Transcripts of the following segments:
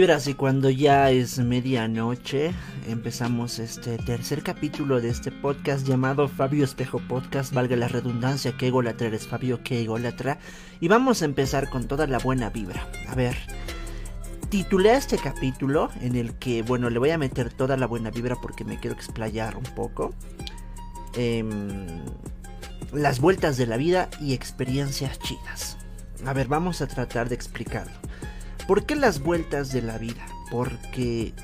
Y cuando ya es medianoche empezamos este tercer capítulo de este podcast llamado Fabio Espejo Podcast, valga la redundancia, que egolatra eres Fabio, que egolatra, y vamos a empezar con toda la buena vibra. A ver, titulé este capítulo en el que, bueno, le voy a meter toda la buena vibra porque me quiero explayar un poco. Em, las vueltas de la vida y experiencias chidas. A ver, vamos a tratar de explicarlo. ¿Por qué las vueltas de la vida? Porque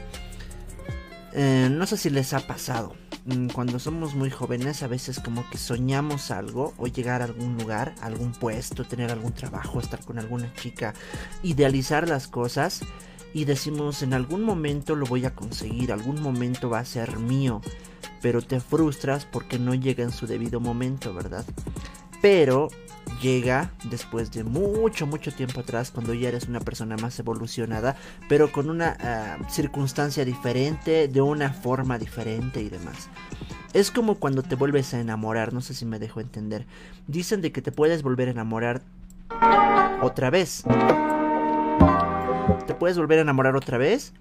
eh, no sé si les ha pasado. Mm, cuando somos muy jóvenes a veces como que soñamos algo o llegar a algún lugar, algún puesto, tener algún trabajo, estar con alguna chica, idealizar las cosas y decimos en algún momento lo voy a conseguir, algún momento va a ser mío, pero te frustras porque no llega en su debido momento, ¿verdad? Pero llega después de mucho, mucho tiempo atrás, cuando ya eres una persona más evolucionada, pero con una ah, circunstancia diferente, de una forma diferente y demás. Es como cuando te vuelves a enamorar, no sé si me dejo entender. Dicen de que te puedes volver a enamorar otra vez. Te puedes volver a enamorar otra vez,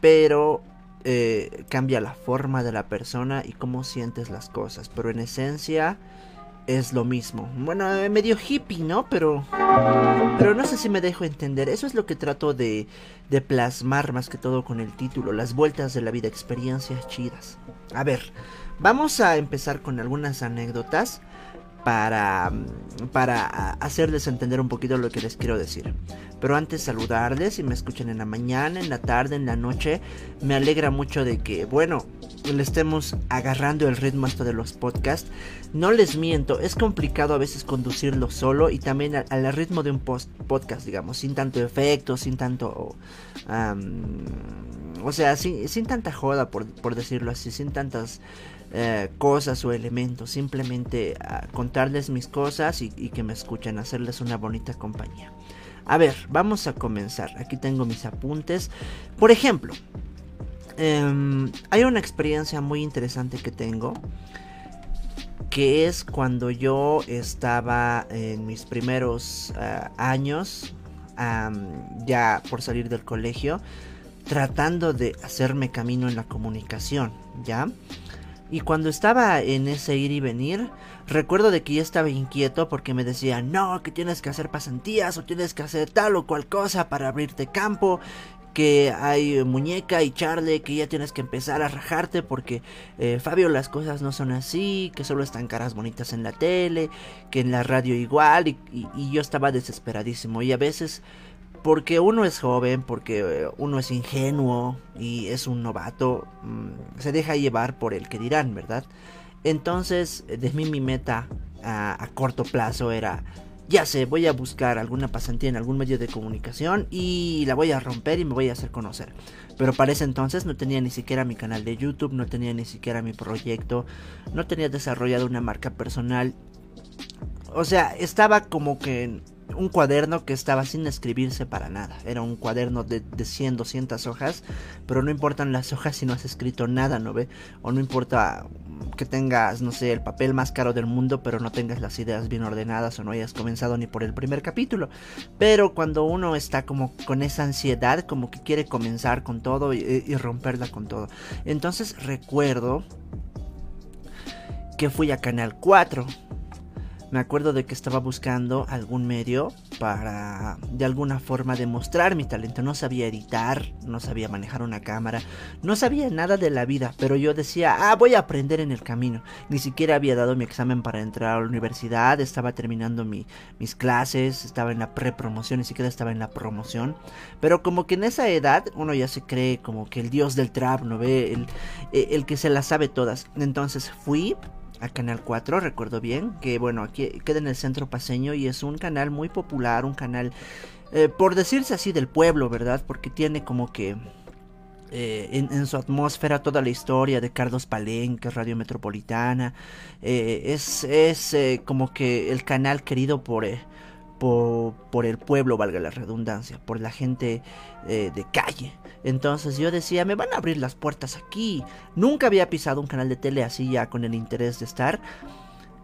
pero eh, cambia la forma de la persona y cómo sientes las cosas. Pero en esencia es lo mismo. Bueno, eh, medio hippie, ¿no? Pero. Pero no sé si me dejo entender. Eso es lo que trato de, de plasmar más que todo con el título. Las vueltas de la vida, experiencias chidas. A ver, vamos a empezar con algunas anécdotas para, para hacerles entender un poquito lo que les quiero decir. Pero antes saludarles, si me escuchan en la mañana, en la tarde, en la noche, me alegra mucho de que, bueno, le estemos agarrando el ritmo esto de los podcasts. No les miento, es complicado a veces conducirlo solo y también al, ritmo de un podcast, digamos, sin tanto efecto, sin tanto... o sea, sin, sin tanta joda, por, por decirlo así, sin tantas eh, cosas o elementos, simplemente ah, contarles mis cosas y, que me escuchen, hacerles una bonita compañía. A ver, vamos a comenzar. Aquí tengo mis apuntes. Por ejemplo, em, hay una experiencia muy interesante que tengo. Que es cuando yo estaba en mis primeros ah, años, ya por salir del colegio, tratando de hacerme camino en la comunicación, ¿ya? Y cuando estaba en ese ir y venir, recuerdo de que yo estaba inquieto porque me decían, no, que tienes que hacer pasantías o tienes que hacer tal o cual cosa para abrirte campo, que hay muñeca y charle, que ya tienes que empezar a rajarte porque eh, Fabio las cosas no son así, que solo están caras bonitas en la tele, que en la radio igual y yo estaba desesperadísimo. Y a veces porque uno es joven, porque eh, uno es ingenuo y es un novato, mm, se deja llevar por el que dirán, ¿verdad? Entonces, de mí mi meta a, corto plazo era, ya sé, voy a buscar alguna pasantía en algún medio de comunicación y la voy a romper y me voy a hacer conocer. Pero para ese entonces no tenía ni siquiera mi canal de YouTube, no tenía ni siquiera mi proyecto, no tenía desarrollado una marca personal. O sea, estaba como que un cuaderno que estaba sin escribirse para nada. Era un cuaderno de, de 100, 200 hojas, pero no importan las hojas si no has escrito nada, ¿no ve? O no importa que tengas, no sé, el papel más caro del mundo, pero no tengas las ideas bien ordenadas o no hayas comenzado ni por el primer capítulo. Pero cuando uno está como con esa ansiedad, como que quiere comenzar con todo y, y romperla con todo. Entonces recuerdo que fui a Canal 4 me acuerdo de que estaba buscando algún medio para de alguna forma demostrar mi talento. No sabía editar, no sabía manejar una cámara, no sabía nada de la vida, pero yo decía, ah, voy a aprender en el camino. Ni siquiera había dado mi examen para entrar a la universidad, estaba terminando mis clases, estaba en la prepromoción, ni siquiera estaba en la promoción. Pero como que en esa edad uno ya se cree como que el dios del trap, ¿no ve? El, el que se las sabe todas. Entonces fui a Canal 4, recuerdo bien, que bueno, aquí queda en el centro paseño y es un canal muy popular, un canal, eh, por decirse así, del pueblo, ¿verdad? Porque tiene como que eh, en, su atmósfera toda la historia de Carlos Palenque, Radio Metropolitana, eh, es, es como que el canal querido por... Por, el pueblo, valga la redundancia, por la gente de calle. Entonces yo decía, me van a abrir las puertas aquí. Nunca había pisado un canal de tele así ya con el interés de estar.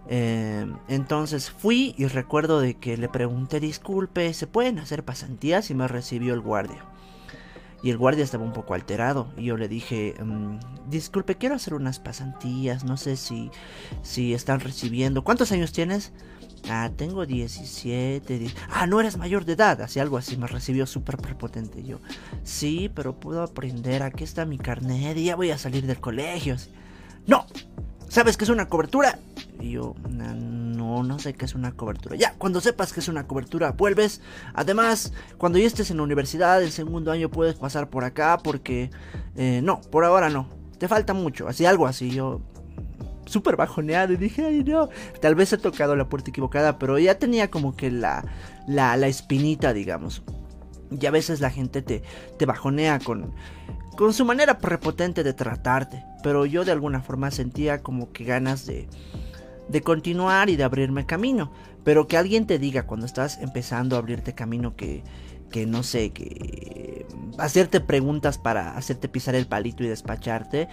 Eh, entonces fui y recuerdo de que le pregunté, disculpe, ¿se pueden hacer pasantías? Y me recibió el guardia. y el guardia estaba un poco alterado. Y yo le dije, mm, disculpe, quiero hacer unas pasantías, no sé si, si están recibiendo. ¿Cuántos años tienes? Ah, tengo 17. Ah, no eres mayor de edad. Así algo así. Me recibió súper prepotente. Yo, sí, pero puedo aprender. Aquí está mi carnet y ya voy a salir del colegio. No, ¿sabes qué es una cobertura? Y yo, no, no sé qué es una cobertura. Ya, cuando sepas que es una cobertura, vuelves. Además, cuando ya estés en la universidad, el segundo año puedes pasar por acá porque... Eh, no, por ahora no. Te falta mucho. Así, algo así. Yo, súper bajoneado y dije, ay no, tal vez he tocado la puerta equivocada, pero ya tenía como que la, la, la espinita, digamos. Y a veces la gente te, te bajonea con, con su manera prepotente de tratarte, pero yo de alguna forma sentía como que ganas de, de continuar y de abrirme camino. Pero que alguien te diga cuando estás empezando a abrirte camino que, que no sé, que hacerte preguntas para hacerte pisar el palito y despacharte,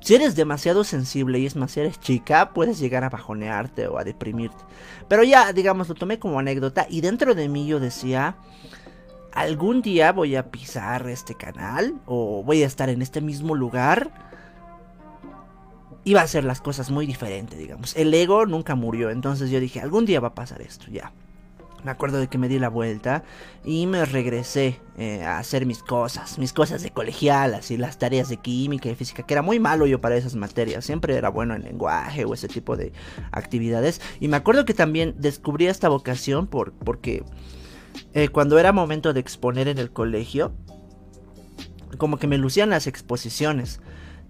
si eres demasiado sensible y es más, eres chica, puedes llegar a bajonearte o a deprimirte. Pero ya, digamos, lo tomé como anécdota y dentro de mí yo decía, algún día voy a pisar este canal o voy a estar en este mismo lugar. Iba a hacer las cosas muy diferente, digamos. El ego nunca murió, entonces yo dije, algún día va a pasar esto, ya. Me acuerdo de que me di la vuelta y me regresé eh, a hacer mis cosas, mis cosas de colegial, así las tareas de química y física, que era muy malo yo para esas materias, siempre era bueno en lenguaje o ese tipo de actividades. Y me acuerdo que también descubrí esta vocación por, porque eh, cuando era momento de exponer en el colegio, como que me lucían las exposiciones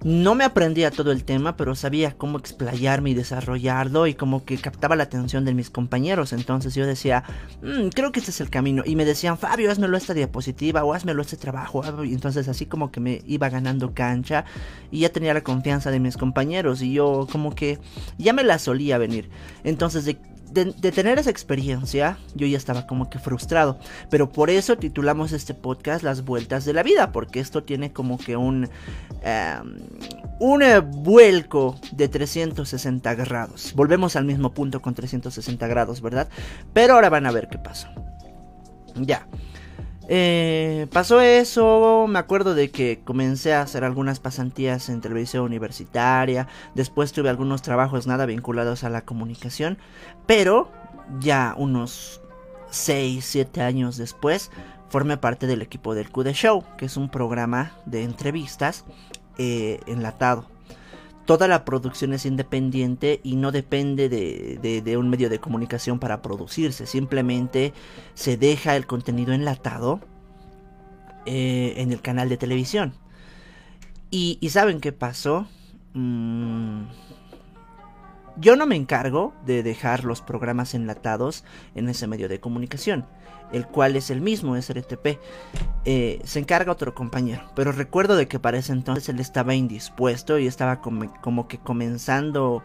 no me aprendía todo el tema, pero sabía cómo explayarme y desarrollarlo y como que captaba la atención de mis compañeros. Entonces yo decía, mm, creo que este es el camino. Y me decían, Fabio, hazmelo esta diapositiva o hazmelo este trabajo. Y entonces así como que me iba ganando cancha y ya tenía la confianza de mis compañeros y yo como que ya me la solía venir. Entonces de de, tener esa experiencia, yo ya estaba como que frustrado. Pero por eso titulamos este podcast Las Vueltas de la Vida, porque esto tiene como que un, em, un vuelco de 360 grados. Volvemos al mismo punto con 360 grados, ¿verdad? Pero ahora van a ver qué pasó. Ya. Eh, pasó eso, me acuerdo de que comencé a hacer algunas pasantías en televisión universitaria, después tuve algunos trabajos nada vinculados a la comunicación, pero ya unos 6, 7 años después formé parte del equipo del QD Show, que es un programa de entrevistas eh, enlatado. Toda la producción es independiente y no depende de, un medio de comunicación para producirse. Simplemente se deja el contenido enlatado eh, en el canal de televisión. Y, ¿saben qué pasó? Mm, yo no me encargo de dejar los programas enlatados en ese medio de comunicación el cual es el mismo SRTP. Eh, se encarga otro compañero, pero recuerdo de que para ese entonces él estaba indispuesto y estaba como que comenzando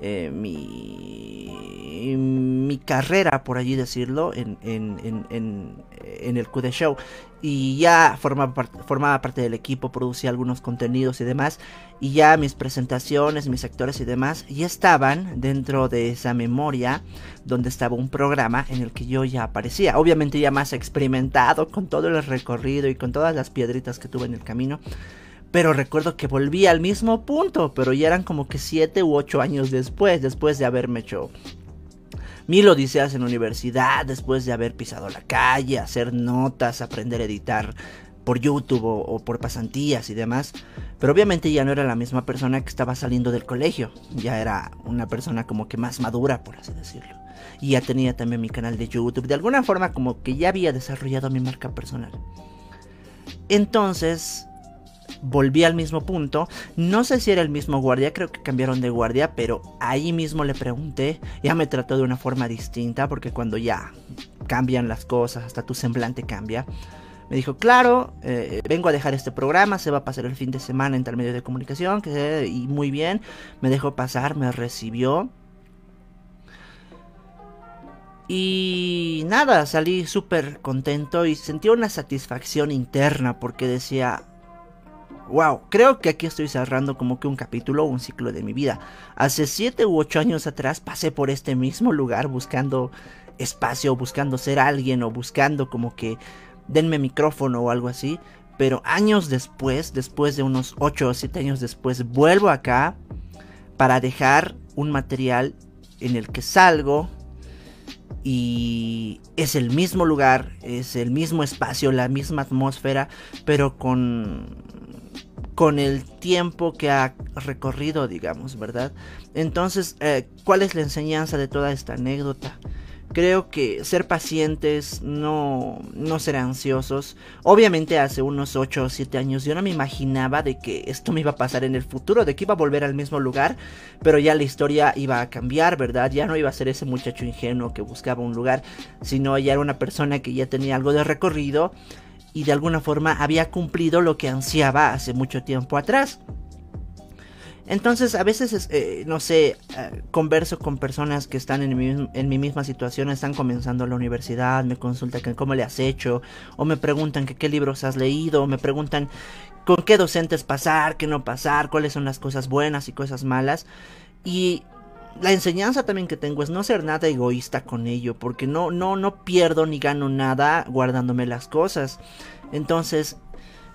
eh, mi, mi carrera, por allí decirlo, en, en, en, en el QD Show. Y ya formaba, formaba parte del equipo, producía algunos contenidos y demás. Y ya mis presentaciones, mis actores y demás, ya estaban dentro de esa memoria donde estaba un programa en el que yo ya aparecía. Obviamente ya más experimentado con todo el recorrido y con todas las piedritas que tuve en el camino. Pero recuerdo que volví al mismo punto, pero ya eran como que 7 u 8 años después, después de haberme hecho mil odiseas en la universidad, después de haber pisado la calle, hacer notas, aprender a editar por YouTube o, por pasantías y demás. Pero obviamente ya no era la misma persona que estaba saliendo del colegio, ya era una persona como que más madura, por así decirlo. Y ya tenía también mi canal de YouTube, de alguna forma como que ya había desarrollado mi marca personal. Entonces, volví al mismo punto. No sé si era el mismo guardia, creo que cambiaron de guardia, pero ahí mismo le pregunté. Ya me trató de una forma distinta, porque cuando ya cambian las cosas, hasta tu semblante cambia. Me dijo, claro, eh, vengo a dejar este programa, se va a pasar el fin de semana en tal medio de comunicación, y muy bien, me dejó pasar, me recibió. Y nada, salí súper contento y sentí una satisfacción interna porque decía, Wow, creo que aquí estoy cerrando como que un capítulo o un ciclo de mi vida. Hace 7 u 8 años atrás pasé por este mismo lugar buscando espacio, buscando ser alguien o buscando como que denme micrófono o algo así. Pero años después, después de unos 8 o 7 años después, vuelvo acá para dejar un material en el que salgo y es el mismo lugar, es el mismo espacio, la misma atmósfera, pero con con el tiempo que ha recorrido, digamos, ¿verdad? Entonces, eh, ¿cuál es la enseñanza de toda esta anécdota? Creo que ser pacientes, no, no ser ansiosos. Obviamente hace unos 8 o 7 años yo no me imaginaba de que esto me iba a pasar en el futuro, de que iba a volver al mismo lugar, pero ya la historia iba a cambiar, ¿verdad? Ya no iba a ser ese muchacho ingenuo que buscaba un lugar, sino ya era una persona que ya tenía algo de recorrido y de alguna forma había cumplido lo que ansiaba hace mucho tiempo atrás. Entonces a veces, eh, no sé, eh, converso con personas que están en mi, misma situación, están comenzando la universidad, me consultan cómo le has hecho, o me preguntan qué libros has leído, o me preguntan con qué docentes pasar, qué no pasar, cuáles son las cosas buenas y cosas malas. Y la enseñanza también que tengo es no ser nada egoísta con ello, porque no, no, no pierdo ni gano nada guardándome las cosas. Entonces,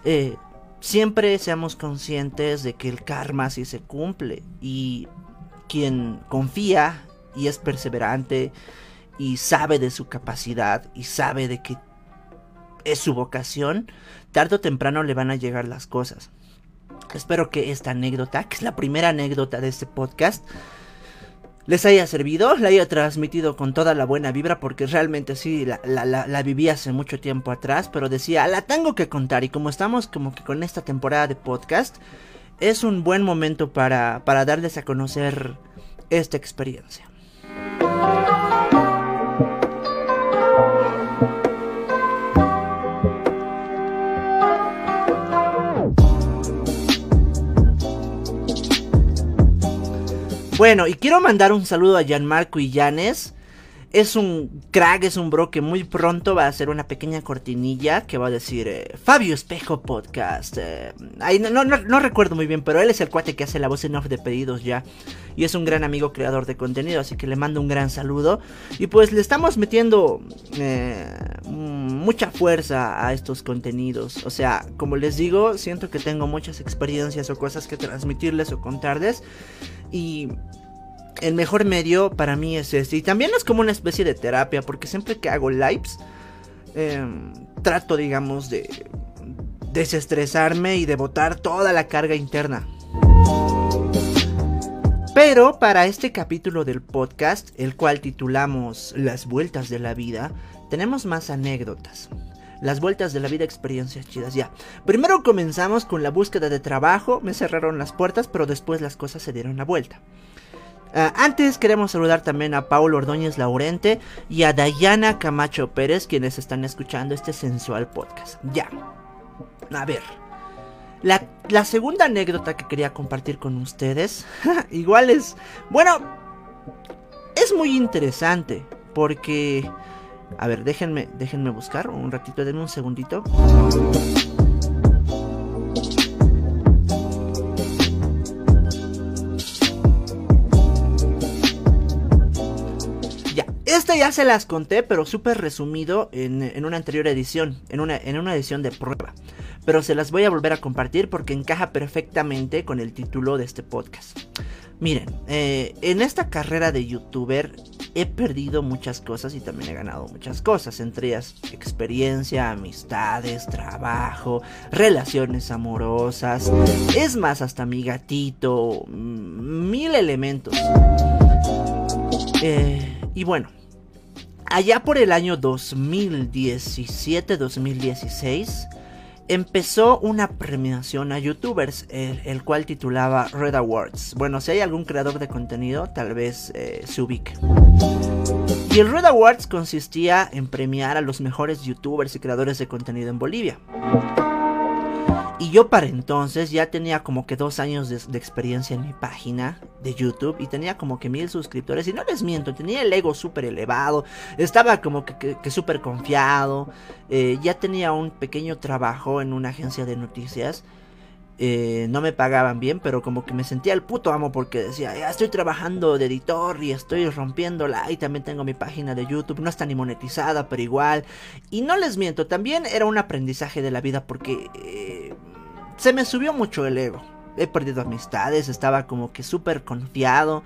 eh, siempre seamos conscientes de que el karma sí se cumple y quien confía y es perseverante y sabe de su capacidad y sabe de que es su vocación, tarde o temprano le van a llegar las cosas. Espero que esta anécdota, que es la primera anécdota de este podcast, les haya servido, la haya transmitido con toda la buena vibra, porque realmente sí, la, la, viví hace mucho tiempo atrás, pero decía, la tengo que contar, y como estamos como que con esta temporada de podcast, es un buen momento para, para darles a conocer esta experiencia. Bueno, y quiero mandar un saludo a Gianmarco y Janes. Es un crack, es un bro que muy pronto va a hacer una pequeña cortinilla que va a decir eh, Fabio Espejo Podcast. Eh, no, no, recuerdo muy bien, pero él es el cuate que hace la voz en off de pedidos ya. Y es un gran amigo creador de contenido, así que le mando un gran saludo. Y pues le estamos metiendo eh, mucha fuerza a estos contenidos. O sea, como les digo, siento que tengo muchas experiencias o cosas que transmitirles o contarles. Y el mejor medio para mí es este. Y también es como una especie de terapia, porque siempre que hago lives, em, trato, digamos, de desestresarme y de botar toda la carga interna. Pero para este capítulo del podcast, el cual titulamos Las vueltas de la vida, tenemos más anécdotas. Las vueltas de la vida, experiencias chidas. Ya. Primero comenzamos con la búsqueda de trabajo. Me cerraron las puertas, pero después las cosas se dieron la vuelta. Ah, antes queremos saludar también a Paulo Ordóñez Laurente y a Dayana Camacho Pérez, quienes están escuchando este sensual podcast. Ya. A ver. La, la segunda anécdota que quería compartir con ustedes, igual es, bueno, es muy interesante porque a ver, déjenme, déjenme buscar un ratito, denme un segundito. Ya se las conté, pero súper resumido en, en, una anterior edición, en una, en una edición de prueba. Pero se las voy a volver a compartir porque encaja perfectamente con el título de este podcast. Miren, eh, en esta carrera de youtuber he perdido muchas cosas y también he ganado muchas cosas, entre ellas experiencia, amistades, trabajo, relaciones amorosas, es más, hasta mi gatito, mm, mil elementos. Eh, y bueno, allá por el año 2017-2016, empezó una premiación a youtubers, el, cual titulaba Red Awards. Bueno, si hay algún creador de contenido, tal vez eh, se ubique. Y el Red Awards consistía en premiar a los mejores youtubers y creadores de contenido en Bolivia. Y yo para entonces ya tenía como que dos años de, experiencia en mi página de YouTube y tenía como que mil suscriptores. Y no les miento, tenía el ego súper elevado, estaba como que, súper confiado, eh, ya tenía un pequeño trabajo en una agencia de noticias. Eh, no me pagaban bien, pero como que me sentía el puto amo porque decía, ya estoy trabajando de editor y estoy rompiéndola y también tengo mi página de YouTube, no está ni monetizada, pero igual. Y no les miento, también era un aprendizaje de la vida porque eh, se me subió mucho el ego. He perdido amistades, estaba como que súper confiado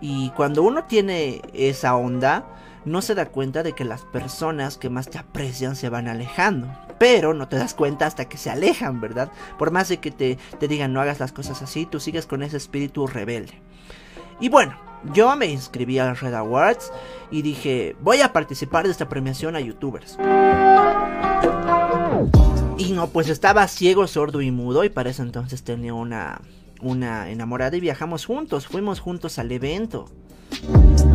y cuando uno tiene esa onda, no se da cuenta de que las personas que más te aprecian se van alejando. Pero no te das cuenta hasta que se alejan, ¿verdad? Por más de que te, te digan no hagas las cosas así, tú sigues con ese espíritu rebelde. Y bueno, yo me inscribí a Red Awards y dije, voy a participar de esta premiación a youtubers. Pues estaba ciego, sordo y mudo y para eso entonces tenía una, una enamorada y viajamos juntos, fuimos juntos al evento.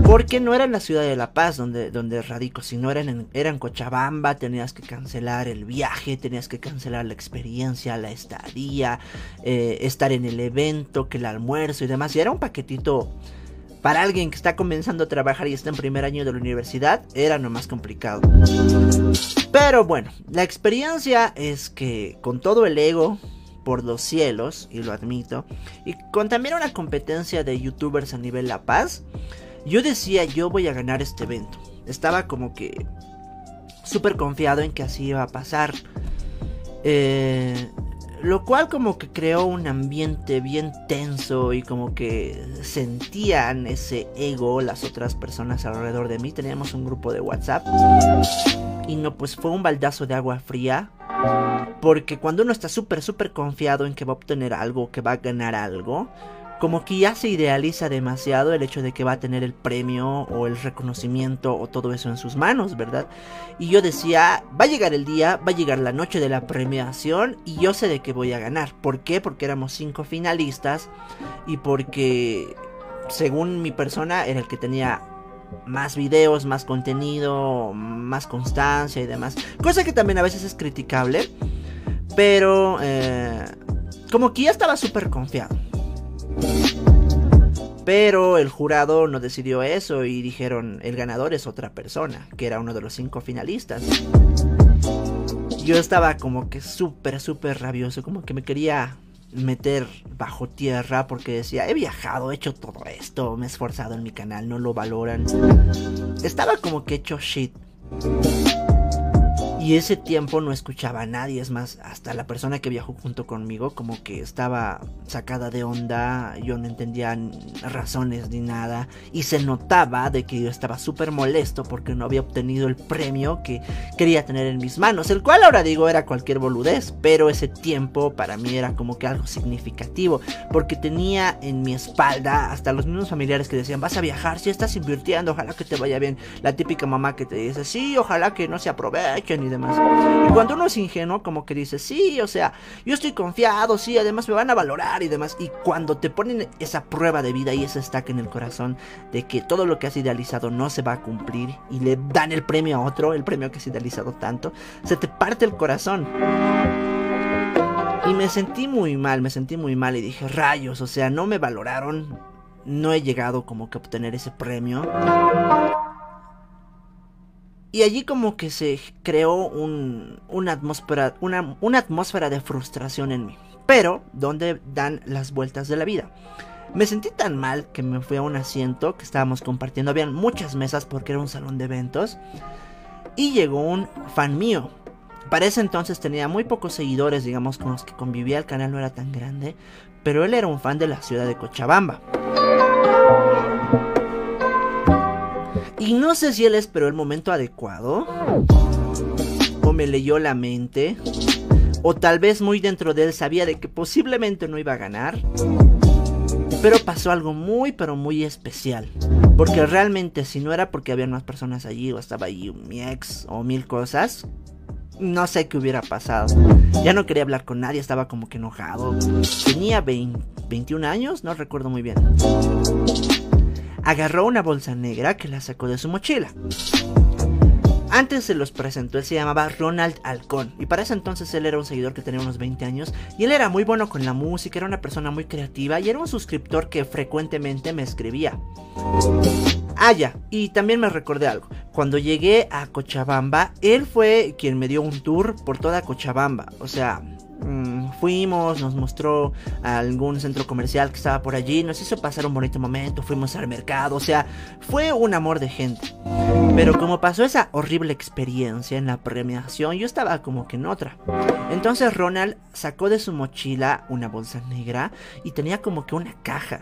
Porque no era en la ciudad de La Paz donde, donde radico, sino era en, Cochabamba, tenías que cancelar el viaje, tenías que cancelar la experiencia, la estadía, eh, estar en el evento, que el almuerzo y demás. Y era un paquetito para alguien que está comenzando a trabajar y está en primer año de la universidad, era no más complicado. Pero bueno, la experiencia es que con todo el ego por los cielos, y lo admito, y con también una competencia de youtubers a nivel La Paz, yo decía, yo voy a ganar este evento. Estaba como que súper confiado en que así iba a pasar. Eh, lo cual como que creó un ambiente bien tenso y como que sentían ese ego las otras personas alrededor de mí. Teníamos un grupo de WhatsApp. Y no, pues fue un baldazo de agua fría. Porque cuando uno está súper, súper confiado en que va a obtener algo, que va a ganar algo, como que ya se idealiza demasiado el hecho de que va a tener el premio o el reconocimiento o todo eso en sus manos, ¿verdad? Y yo decía, va a llegar el día, va a llegar la noche de la premiación y yo sé de qué voy a ganar. ¿Por qué? Porque éramos cinco finalistas y porque, según mi persona, era el que tenía más videos, más contenido, más constancia y demás. Cosa que también a veces es criticable, pero eh, como que ya estaba súper confiado. Pero el jurado no decidió eso y dijeron el ganador es otra persona, que era uno de los cinco finalistas. Yo estaba como que súper, súper rabioso, como que me quería meter bajo tierra porque decía, he viajado, he hecho todo esto, me he esforzado en mi canal, no lo valoran. Estaba como que hecho shit. Y ese tiempo no escuchaba a nadie, es más, hasta la persona que viajó junto conmigo como que estaba sacada de onda, yo no entendía razones ni nada, y se notaba de que yo estaba súper molesto porque no había obtenido el premio que quería tener en mis manos, el cual ahora digo era cualquier boludez, pero ese tiempo para mí era como que algo significativo, porque tenía en mi espalda hasta los mismos familiares que decían, vas a viajar, si estás invirtiendo, ojalá que te vaya bien, la típica mamá que te dice, sí, ojalá que no se aprovechen y demás. Y cuando uno es ingenuo, como que dice, sí, o sea, yo estoy confiado, sí, además me van a valorar y demás. Y cuando te ponen esa prueba de vida y ese estaque en el corazón de que todo lo que has idealizado no se va a cumplir y le dan el premio a otro, el premio que has idealizado tanto, se te parte el corazón. Y me sentí muy mal, me sentí muy mal y dije, rayos, o sea, no me valoraron, no he llegado como que a obtener ese premio. Y allí como que se creó una, atmósfera, una, una atmósfera de frustración en mí. Pero, ¿dónde dan las vueltas de la vida? Me sentí tan mal que me fui a un asiento que estábamos compartiendo. Habían muchas mesas porque era un salón de eventos. Y llegó un fan mío. Para ese entonces tenía muy pocos seguidores, digamos, con los que convivía. El canal no era tan grande. Pero él era un fan de la ciudad de Cochabamba. Y no sé si él esperó el momento adecuado. O me leyó la mente. O tal vez muy dentro de él sabía de que posiblemente no iba a ganar. Pero pasó algo muy, pero muy especial. Porque realmente si no era porque había más personas allí o estaba allí mi ex o mil cosas, no sé qué hubiera pasado. Ya no quería hablar con nadie, estaba como que enojado. Tenía 21 años, no recuerdo muy bien agarró una bolsa negra que la sacó de su mochila. Antes se los presentó, él se llamaba Ronald Alcón y para ese entonces él era un seguidor que tenía unos 20 años y él era muy bueno con la música, era una persona muy creativa y era un suscriptor que frecuentemente me escribía. Ah, ya, y también me recordé algo. Cuando llegué a Cochabamba, él fue quien me dio un tour por toda Cochabamba. O sea, mm, fuimos, nos mostró algún centro comercial que estaba por allí, nos hizo pasar un bonito momento, fuimos al mercado, o sea, fue un amor de gente. Pero como pasó esa horrible experiencia en la premiación, yo estaba como que en otra. Entonces Ronald sacó de su mochila una bolsa negra y tenía como que una caja.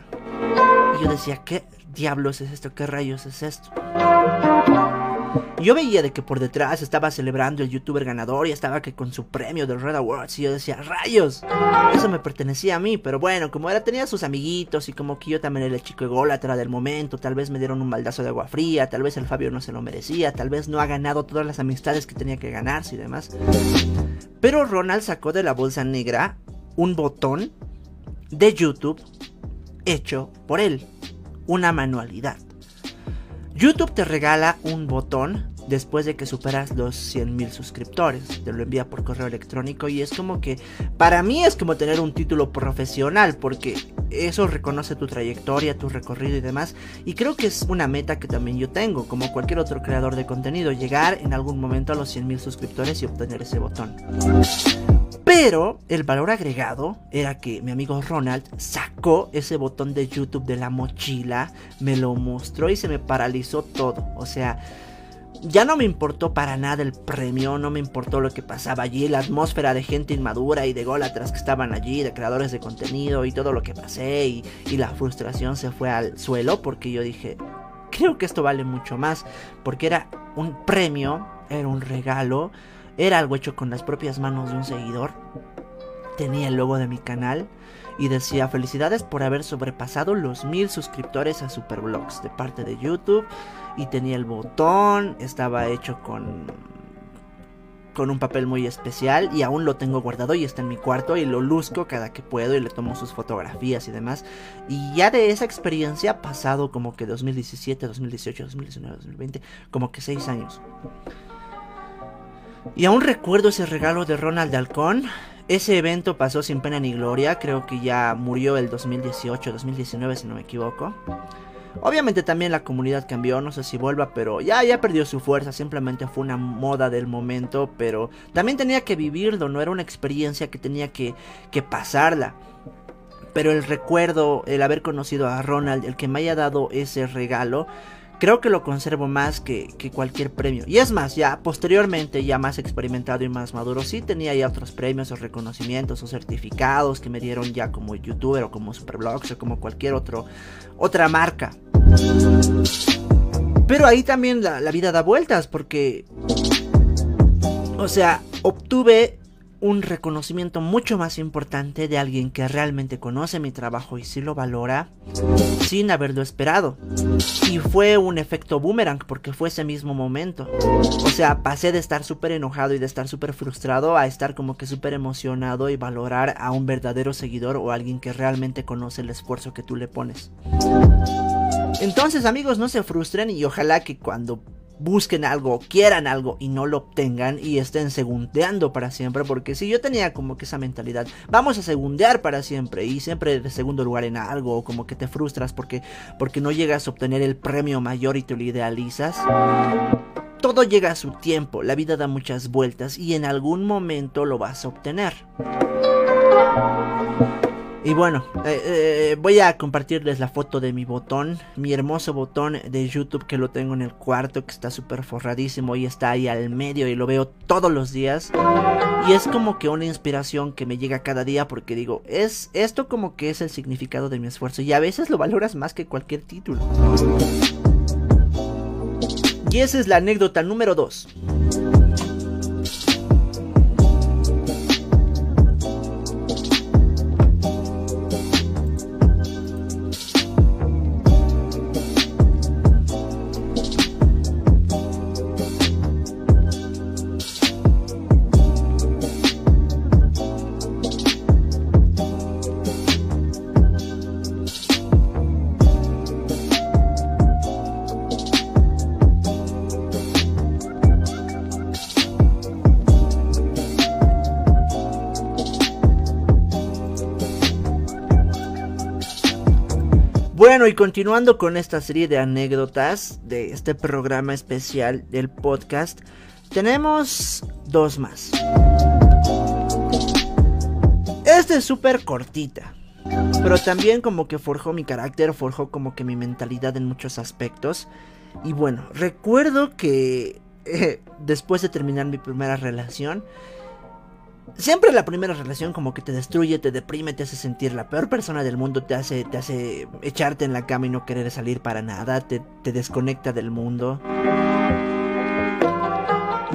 Y yo decía, ¿qué diablos es esto? ¿Qué rayos es esto? Yo veía de que por detrás estaba celebrando el youtuber ganador y estaba que con su premio del Red Awards y yo decía, rayos, eso me pertenecía a mí, pero bueno, como era tenía sus amiguitos y como que yo también era el chico ególatra del momento, tal vez me dieron un baldazo de agua fría, tal vez el Fabio no se lo merecía, tal vez no ha ganado todas las amistades que tenía que ganarse y demás. Pero Ronald sacó de la bolsa negra un botón de YouTube hecho por él, una manualidad. YouTube te regala un botón después de que superas los 100.000 suscriptores. Te lo envía por correo electrónico y es como que para mí es como tener un título profesional porque eso reconoce tu trayectoria, tu recorrido y demás. Y creo que es una meta que también yo tengo, como cualquier otro creador de contenido, llegar en algún momento a los 100.000 suscriptores y obtener ese botón. Pero el valor agregado era que mi amigo Ronald sacó ese botón de YouTube de la mochila, me lo mostró y se me paralizó todo. O sea, ya no me importó para nada el premio, no me importó lo que pasaba allí, la atmósfera de gente inmadura y de gólatras que estaban allí, de creadores de contenido y todo lo que pasé y, y la frustración se fue al suelo porque yo dije, creo que esto vale mucho más, porque era un premio, era un regalo era algo hecho con las propias manos de un seguidor. Tenía el logo de mi canal y decía felicidades por haber sobrepasado los mil suscriptores a Superblogs de parte de YouTube. Y tenía el botón, estaba hecho con con un papel muy especial y aún lo tengo guardado y está en mi cuarto y lo luzco cada que puedo y le tomo sus fotografías y demás. Y ya de esa experiencia pasado como que 2017, 2018, 2019, 2020, como que 6 años. Y aún recuerdo ese regalo de Ronald Halcón. Ese evento pasó sin pena ni gloria, creo que ya murió el 2018, 2019 si no me equivoco. Obviamente también la comunidad cambió, no sé si vuelva, pero ya, ya perdió su fuerza, simplemente fue una moda del momento, pero también tenía que vivirlo, no era una experiencia que tenía que, que pasarla. Pero el recuerdo, el haber conocido a Ronald, el que me haya dado ese regalo, creo que lo conservo más que, cualquier premio. Y es más, ya posteriormente, ya más experimentado y más maduro, sí tenía ya otros premios o reconocimientos o certificados que me dieron ya como youtuber o como superblogs o como cualquier otro, otra marca. Pero ahí también la, la vida da vueltas porque... O sea, obtuve un reconocimiento mucho más importante de alguien que realmente conoce mi trabajo y sí lo valora sin haberlo esperado. Y fue un efecto boomerang porque fue ese mismo momento. O sea, pasé de estar súper enojado y de estar súper frustrado a estar como que súper emocionado y valorar a un verdadero seguidor o alguien que realmente conoce el esfuerzo que tú le pones. Entonces amigos, no se frustren y ojalá que cuando busquen algo, quieran algo y no lo obtengan y estén segundeando para siempre. Porque si yo tenía como que esa mentalidad, vamos a segundear para siempre y siempre de segundo lugar en algo, o como que te frustras porque, porque no llegas a obtener el premio mayor y te lo idealizas. Todo llega a su tiempo, la vida da muchas vueltas y en algún momento lo vas a obtener. Y bueno, eh, eh, voy a compartirles la foto de mi botón, mi hermoso botón de YouTube que lo tengo en el cuarto, que está súper forradísimo y está ahí al medio y lo veo todos los días. Y es como que una inspiración que me llega cada día porque digo, es esto como que es el significado de mi esfuerzo y a veces lo valoras más que cualquier título. Y esa es la anécdota número 2. Bueno, y continuando con esta serie de anécdotas de este programa especial del podcast, tenemos dos más. Esta es súper cortita. Pero también como que forjó mi carácter, forjó como que mi mentalidad en muchos aspectos. Y bueno, recuerdo que eh, después de terminar mi primera relación, siempre la primera relación como que te destruye, te deprime, te hace sentir la peor persona del mundo, te hace, te hace echarte en la cama y no querer salir para nada, te, desconecta del mundo.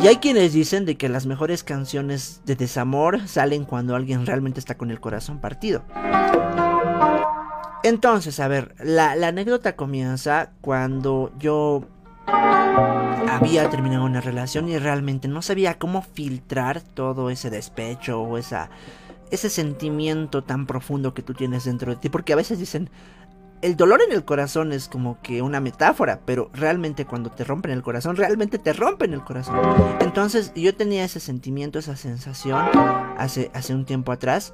Y hay quienes dicen de que las mejores canciones de desamor salen cuando alguien realmente está con el corazón partido. Entonces, a ver, la, anécdota comienza cuando yo había terminado una relación y realmente no sabía cómo filtrar todo ese despecho o esa, ese sentimiento tan profundo que tú tienes dentro de ti. Porque a veces dicen, el dolor en el corazón es como que una metáfora, pero realmente cuando te rompen el corazón, realmente te rompen el corazón. Entonces yo tenía ese sentimiento, esa sensación hace, hace un tiempo atrás.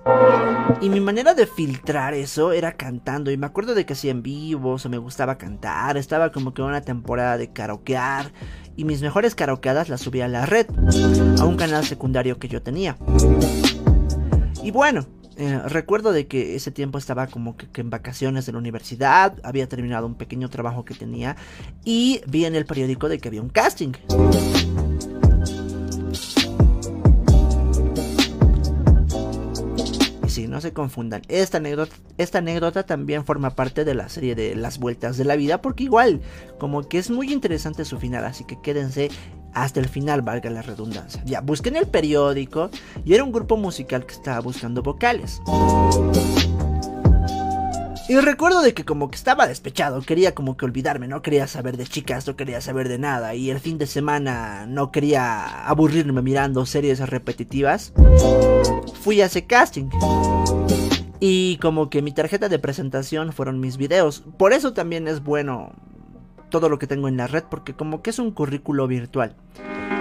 Y mi manera de filtrar eso era cantando. Y me acuerdo de que hacía en vivos o me gustaba cantar. Estaba como que una temporada de karaokear. Y mis mejores karaokeadas las subía a la red, a un canal secundario que yo tenía. Y bueno, eh, recuerdo de que ese tiempo estaba como que, en vacaciones de la universidad, había terminado un pequeño trabajo que tenía y vi en el periódico de que había un casting. Y sí, no se confundan, esta anécdota, esta anécdota también forma parte de la serie de Las Vueltas de la Vida, porque igual, como que es muy interesante su final, así que quédense hasta el final, valga la redundancia. Ya, busqué en el periódico y era un grupo musical que estaba buscando vocales. Y recuerdo de que como que estaba despechado, quería como que olvidarme, no quería saber de chicas, no quería saber de nada. Y el fin de semana no quería aburrirme mirando series repetitivas. Fui a ese casting. Y como que mi tarjeta de presentación fueron mis videos. Por eso también es bueno todo lo que tengo en la red porque como que es un currículo virtual.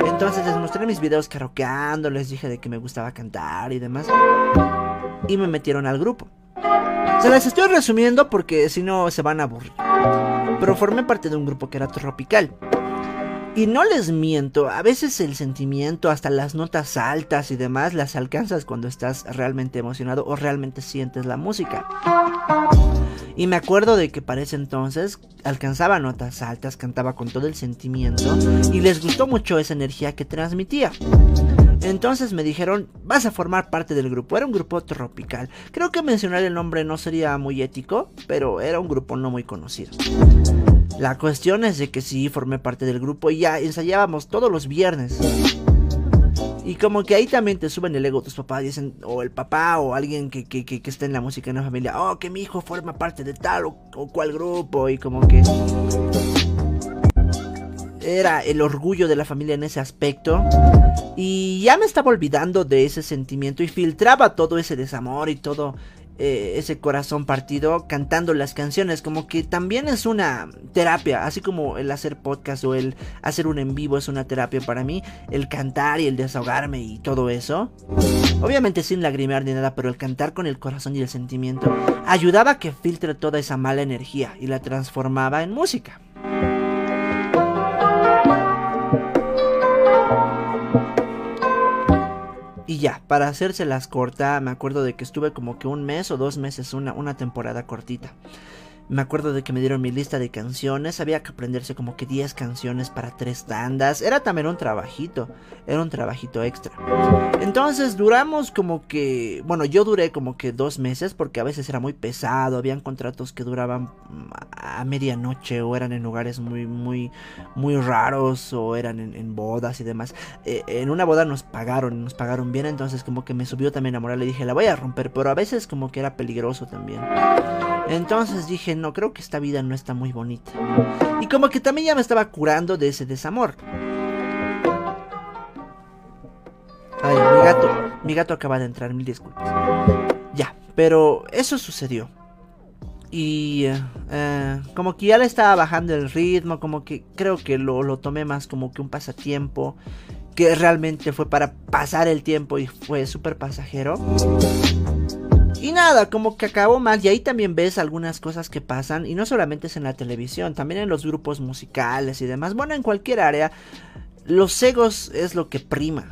Entonces les mostré mis videos karaokeando, les dije de que me gustaba cantar y demás. Y me metieron al grupo. Se las estoy resumiendo porque si no se van a aburrir. Pero formé parte de un grupo que era tropical. Y no les miento, a veces el sentimiento, hasta las notas altas y demás, las alcanzas cuando estás realmente emocionado o realmente sientes la música. Y me acuerdo de que para ese entonces alcanzaba notas altas, cantaba con todo el sentimiento y les gustó mucho esa energía que transmitía. Entonces me dijeron, vas a formar parte del grupo. Era un grupo tropical. Creo que mencionar el nombre no sería muy ético, pero era un grupo no muy conocido. La cuestión es de que sí formé parte del grupo y ya ensayábamos todos los viernes. Y como que ahí también te suben el ego tus papás, dicen, o el papá o alguien que, que, que, está en la música en la familia, oh, que mi hijo forma parte de tal o, o cual grupo, y como que era el orgullo de la familia en ese aspecto. Y ya me estaba olvidando de ese sentimiento y filtraba todo ese desamor y todo eh, ese corazón partido cantando las canciones. Como que también es una terapia, así como el hacer podcast o el hacer un en vivo es una terapia para mí. El cantar y el desahogarme y todo eso. Obviamente sin lagrimear ni nada, pero el cantar con el corazón y el sentimiento ayudaba a que filtre toda esa mala energía y la transformaba en música. Ya, para hacérselas corta, me acuerdo de que estuve como que un mes o dos meses, una, una temporada cortita. Me acuerdo de que me dieron mi lista de canciones, había que aprenderse como que 10 canciones para tres tandas. Era también un trabajito, era un trabajito extra. Entonces duramos como que, bueno, yo duré como que dos meses porque a veces era muy pesado, habían contratos que duraban mm, a medianoche o eran en lugares muy, muy, muy raros o eran en, bodas y demás. Eh, en una boda nos pagaron, nos pagaron bien, entonces como que me subió también a moral, le dije, la voy a romper, pero a veces como que era peligroso también. Entonces dije, no, creo que esta vida no está muy bonita. Y como que también ya me estaba curando de ese desamor. Ay, mi gato, mi gato acaba de entrar, mil disculpas. Ya, pero eso sucedió. Y eh, eh, como que ya le estaba bajando el ritmo, como que creo que lo, lo tomé más como que un pasatiempo, que realmente fue para pasar el tiempo y fue súper pasajero. Y nada, como que acabó mal. Y ahí también ves algunas cosas que pasan. Y no solamente es en la televisión, también en los grupos musicales y demás. Bueno, en cualquier área. Los egos es lo que prima.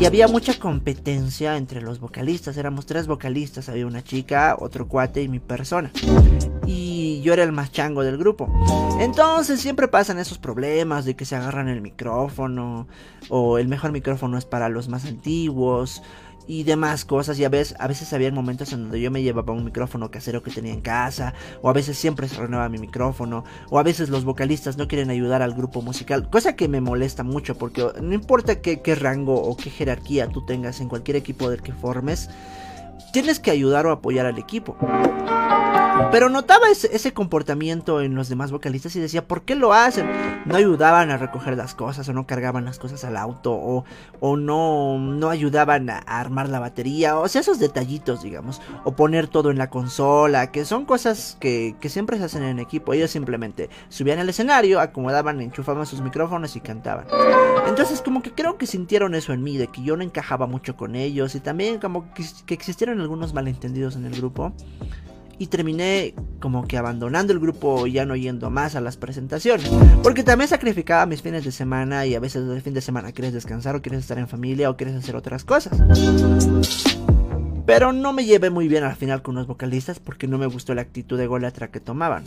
Y había mucha competencia entre los vocalistas. Éramos tres vocalistas. Había una chica, otro cuate y mi persona. Y yo era el más chango del grupo. Entonces siempre pasan esos problemas de que se agarran el micrófono. O el mejor micrófono es para los más antiguos y demás cosas. Y a veces, a veces había momentos en donde yo me llevaba un micrófono casero que tenía en casa, o a veces siempre se renueva mi micrófono, o a veces los vocalistas no quieren ayudar al grupo musical, cosa que me molesta mucho porque no importa qué, qué rango o qué jerarquía tú tengas en cualquier equipo del que formes, tienes que ayudar o apoyar al equipo. Pero notaba ese, comportamiento en los demás vocalistas y decía, ¿por qué lo hacen? No ayudaban a recoger las cosas o no cargaban las cosas al auto o, o no, no ayudaban a, armar la batería. O sea, esos detallitos, digamos. O poner todo en la consola, que son cosas que, que siempre se hacen en equipo. Ellos simplemente subían al escenario, acomodaban, enchufaban sus micrófonos y cantaban. Entonces como que creo que sintieron eso en mí, de que yo no encajaba mucho con ellos y también como que, que existieron algunos malentendidos en el grupo y terminé como que abandonando el grupo y ya no yendo más a las presentaciones. Porque también sacrificaba mis fines de semana y a veces el fin de semana quieres descansar o quieres estar en familia o quieres hacer otras cosas. Pero no me llevé muy bien al final con los vocalistas porque no me gustó la actitud de golatra que tomaban.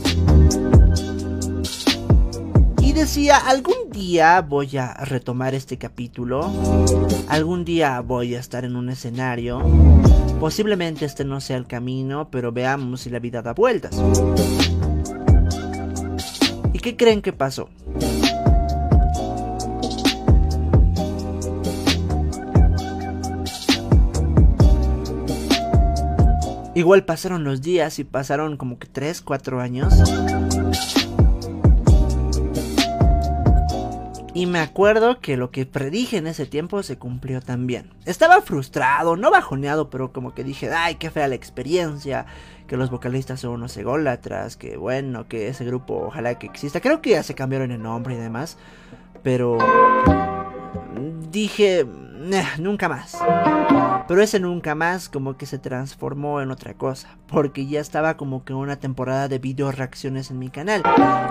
Decía, algún día voy a retomar este capítulo. Algún día voy a estar en un escenario Posiblemente este no sea el camino, pero veamos si la vida da vueltas. ¿Y qué creen que pasó? Igual pasaron los días y pasaron como que 3, 4 años. Y me acuerdo que lo que predije en ese tiempo se cumplió también. Estaba frustrado, no bajoneado, pero como que dije, ay, qué fea la experiencia, que los vocalistas son unos ególatras, que bueno, que ese grupo ojalá que exista. Creo que ya se cambiaron el nombre y demás, pero dije, nunca más. Pero ese nunca más como que se transformó en otra cosa. Porque ya estaba como que una temporada de video reacciones en mi canal.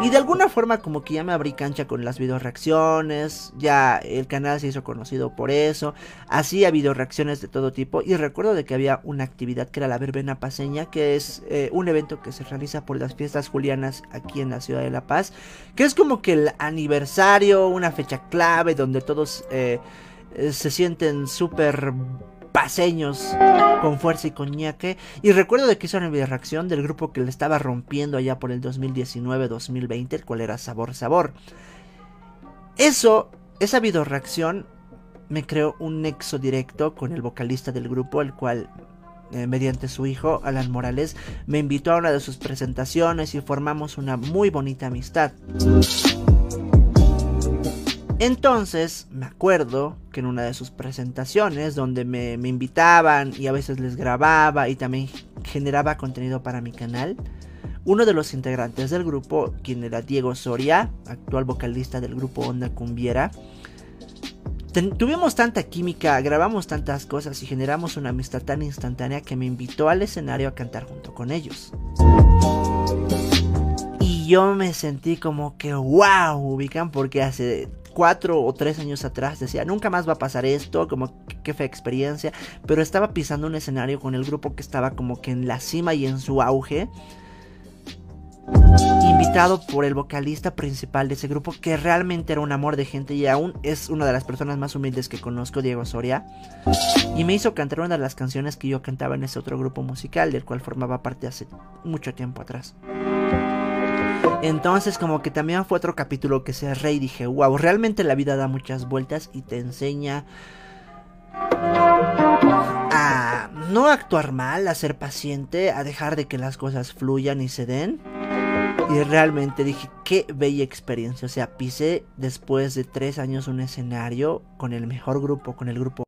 Y de alguna forma como que ya me abrí cancha con las video reacciones. Ya el canal se hizo conocido por eso. Hacía video reacciones de todo tipo. Y recuerdo de que había una actividad que era la verbena paseña. Que es eh, un evento que se realiza por las fiestas julianas aquí en la ciudad de La Paz. Que es como que el aniversario, una fecha clave donde todos... Eh, eh, se sienten súper paseños con fuerza y coñaque. Y recuerdo de que hizo una reacción del grupo que le estaba rompiendo allá por el 2019-2020, el cual era Sabor Sabor. Eso, esa video reacción me creó un nexo directo con el vocalista del grupo, el cual eh, mediante su hijo, Alan Morales, me invitó a una de sus presentaciones y formamos una muy bonita amistad. Entonces me acuerdo que en una de sus presentaciones donde me, invitaban y a veces les grababa y también generaba contenido para mi canal, uno de los integrantes del grupo, quien era Diego Soria, actual vocalista del grupo Onda Cumbiera, tuvimos tanta química, grabamos tantas cosas y generamos una amistad tan instantánea que me invitó al escenario a cantar junto con ellos. Y yo me sentí como que wow, ubican porque hace cuatro o tres años atrás decía, nunca más va a pasar esto, como qué fea experiencia, pero estaba pisando un escenario con el grupo que estaba como que en la cima y en su auge. Invitado por el vocalista principal de ese grupo, que realmente era un amor de gente y aún es una de las personas más humildes que conozco, Diego Soria. Y me hizo cantar una de las canciones que yo cantaba en ese otro grupo musical, del cual formaba parte hace mucho tiempo atrás. Entonces como que también fue otro capítulo que cerré y dije, wow, realmente la vida da muchas vueltas y te enseña a no actuar mal, a ser paciente, a dejar de que las cosas fluyan y se den. Y realmente dije, qué bella experiencia. O sea, pisé después de tres años un escenario con el mejor grupo, con el grupo